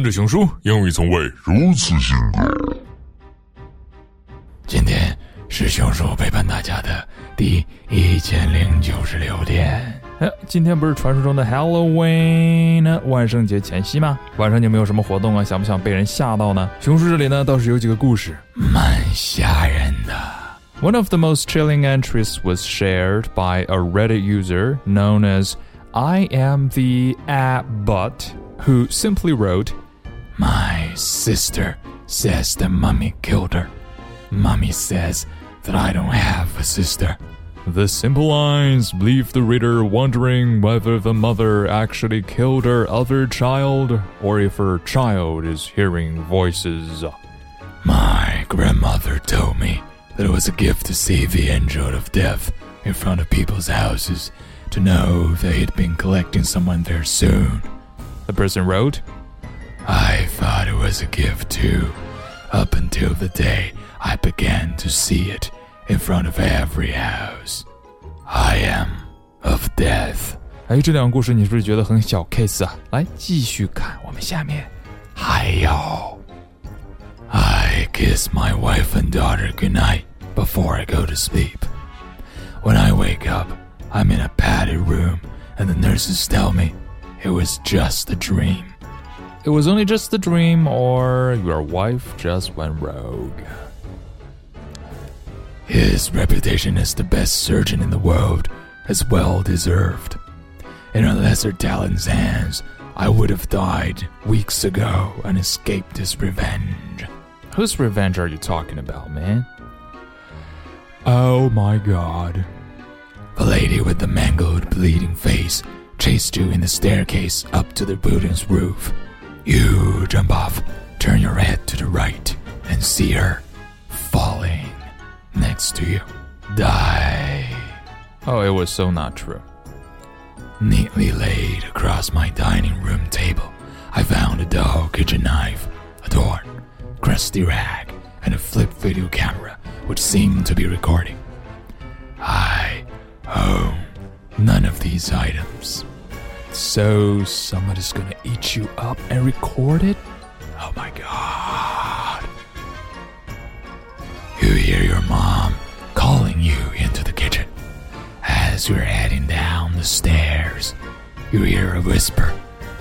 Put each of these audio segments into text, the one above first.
跟着熊叔，英语从未如此性感。今天是熊叔陪伴大家的第一千零九十六天。哎，今天不是传说中的 Halloween 万圣节前夕吗？晚上你有没有什么活动啊？想不想被人吓到呢？熊叔这里呢倒是有几个故事，蛮吓人的。One of the most chilling entries was shared by a Reddit user known as I am the Abbot, who simply wrote, My sister says that Mummy killed her. Mummy says that I don't have a sister. The simple lines leave the reader wondering whether the mother actually killed her other child or if her child is hearing voices. My grandmother told me that it was a gift to see the angel of death in front of people's houses to know they had been collecting someone there soon. The person wrote, I thought it was a gift too, up until the day I began to see it in front of every house. I am of death. 哎，这两个故事你是不是觉得很小 case 啊？来继续看，我们下面还有。I kiss my wife and daughter goodnight before I go to sleep. When I wake up, I'm in a padded room, and the nurses tell me it was just a dream. It was only just a dream, or your wife just went rogue. His reputation as the best surgeon in the world is well deserved. In a lesser talent's hands, I would have died weeks ago and escaped his revenge. Whose revenge are you talking about, man? Oh my god. The lady with the mangled, bleeding face chased you in the staircase up to the building's roof. You jump off, turn your head to the right, and see her falling next to you. Die. Oh, it was so not true. Neatly laid across my dining room table, I found a dull kitchen knife, a door, crusty rag, and a flip video camera which seemed to be recording. I own none of these items. So somebody's gonna eat you up and record it? Oh my god. You hear your mom calling you into the kitchen. As you're heading down the stairs, you hear a whisper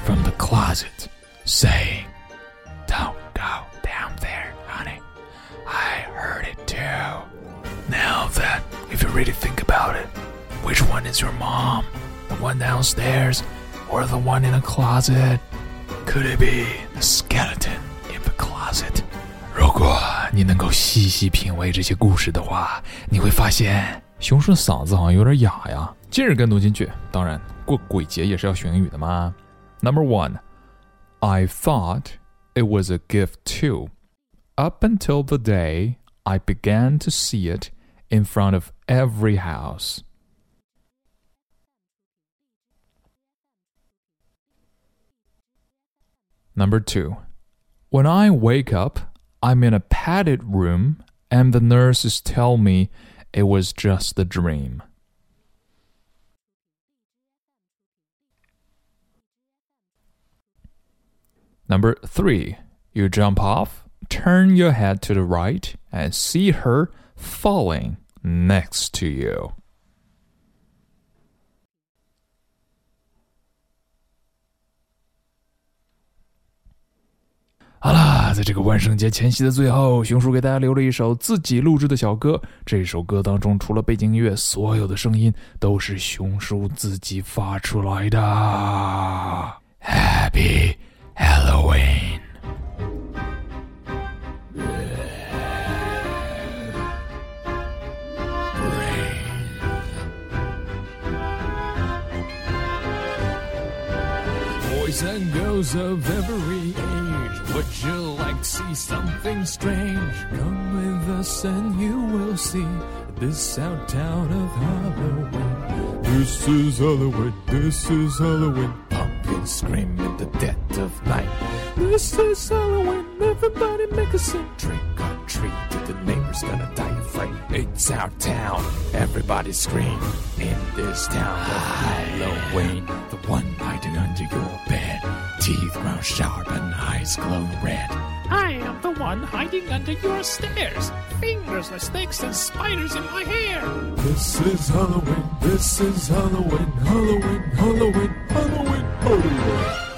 from the closet saying, Don't go down there, honey. I heard it too. Now that, if you really think about it, which one is your mom? The one downstairs or the one in the closet? Could it be the skeleton in the closet? 如果你能够细细品味这些故事的话，你会发现熊叔的嗓子好像有点哑呀。今日跟读进去，当然过鬼节也是要学英语的嘛。Number one, I thought it was a gift too, up until the day I began to see it in front of every house. Number two, when I wake up, I'm in a padded room and the nurses tell me it was just a dream. Number three, you jump off, turn your head to the right, and see her falling next to you. 好啦，在这个万圣节前夕的最后，熊叔给大家留了一首自己录制的小歌。这首歌当中，除了背景音乐，所有的声音都是熊叔自己发出来的。Boys and girls of every age, would you like to see something strange? Come with us and you will see this our town of Halloween. This is Halloween, this is Halloween. Pumpkins scream in the dead of night. This is Halloween, everybody make a scene. Trick or treat, the neighbor's gonna die of fright. It's our town, everybody scream. In this town of Halloween, the one hiding under your bed, teeth ground sharp and eyes glow red. I am the one hiding under your stairs. Fingers are snakes and spiders in my hair. This is Halloween, this is Halloween, Halloween, Halloween, Halloween, Halloween.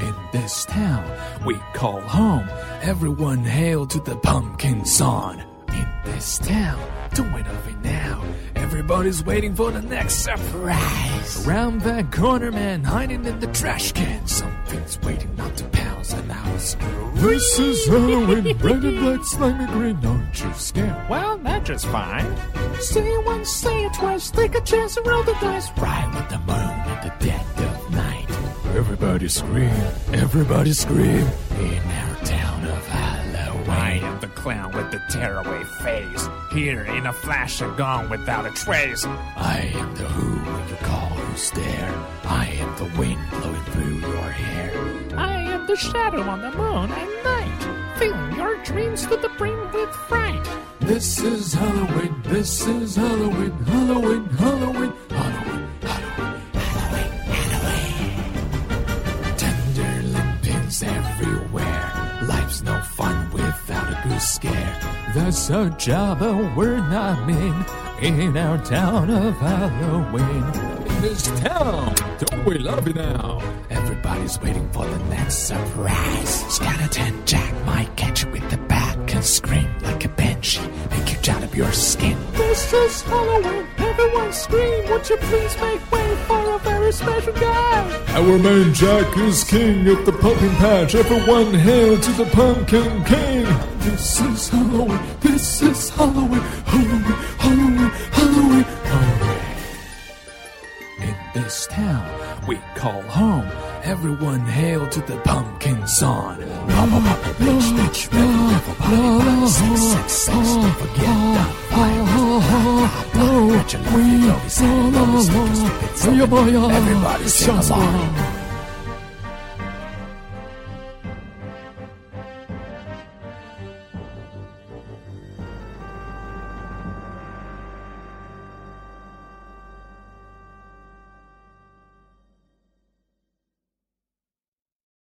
In this town we call home, everyone hail to the pumpkin song. In this town, don't wait of now. Everybody's waiting for the next surprise. Around that corner, man, hiding in the trash can. Something's waiting not to pounce, and now it's This is Halloween, red and black, slimy green, aren't you scared? Well, that's just fine. Say it once, say it twice, take a chance and roll the dice. Ride with the moon in the dead of night. Everybody scream, everybody scream. In clown with the tearaway face. Here in a flash and gone without a trace. I am the who when you call who's there. I am the wind blowing through your hair. I am the shadow on the moon at night, filling your dreams to the brim with fright. This is Halloween, this is Halloween, Halloween, Halloween, Halloween. That's our job, we're not mean. In our town of Halloween. In this town, don't we love you now? Everybody's waiting for the next surprise. Skeleton Jack might catch you with the bat, can scream like a banshee, make you jump up your skin. This is Halloween, everyone scream, would you please make way for a very special guy? Our man Jack is king of the pumpkin patch. Everyone hail to the pumpkin king. This is Halloween. This is Halloween. Halloween. Halloween. Halloween. Halloween. In this town we call home, everyone hail to the pumpkin song. Papa, papa, bitch, bitch, body, six, six, six, don't forget that fire. Bet you love you, go be sad, go be stupid, stupid, stupid. Everybody sing along.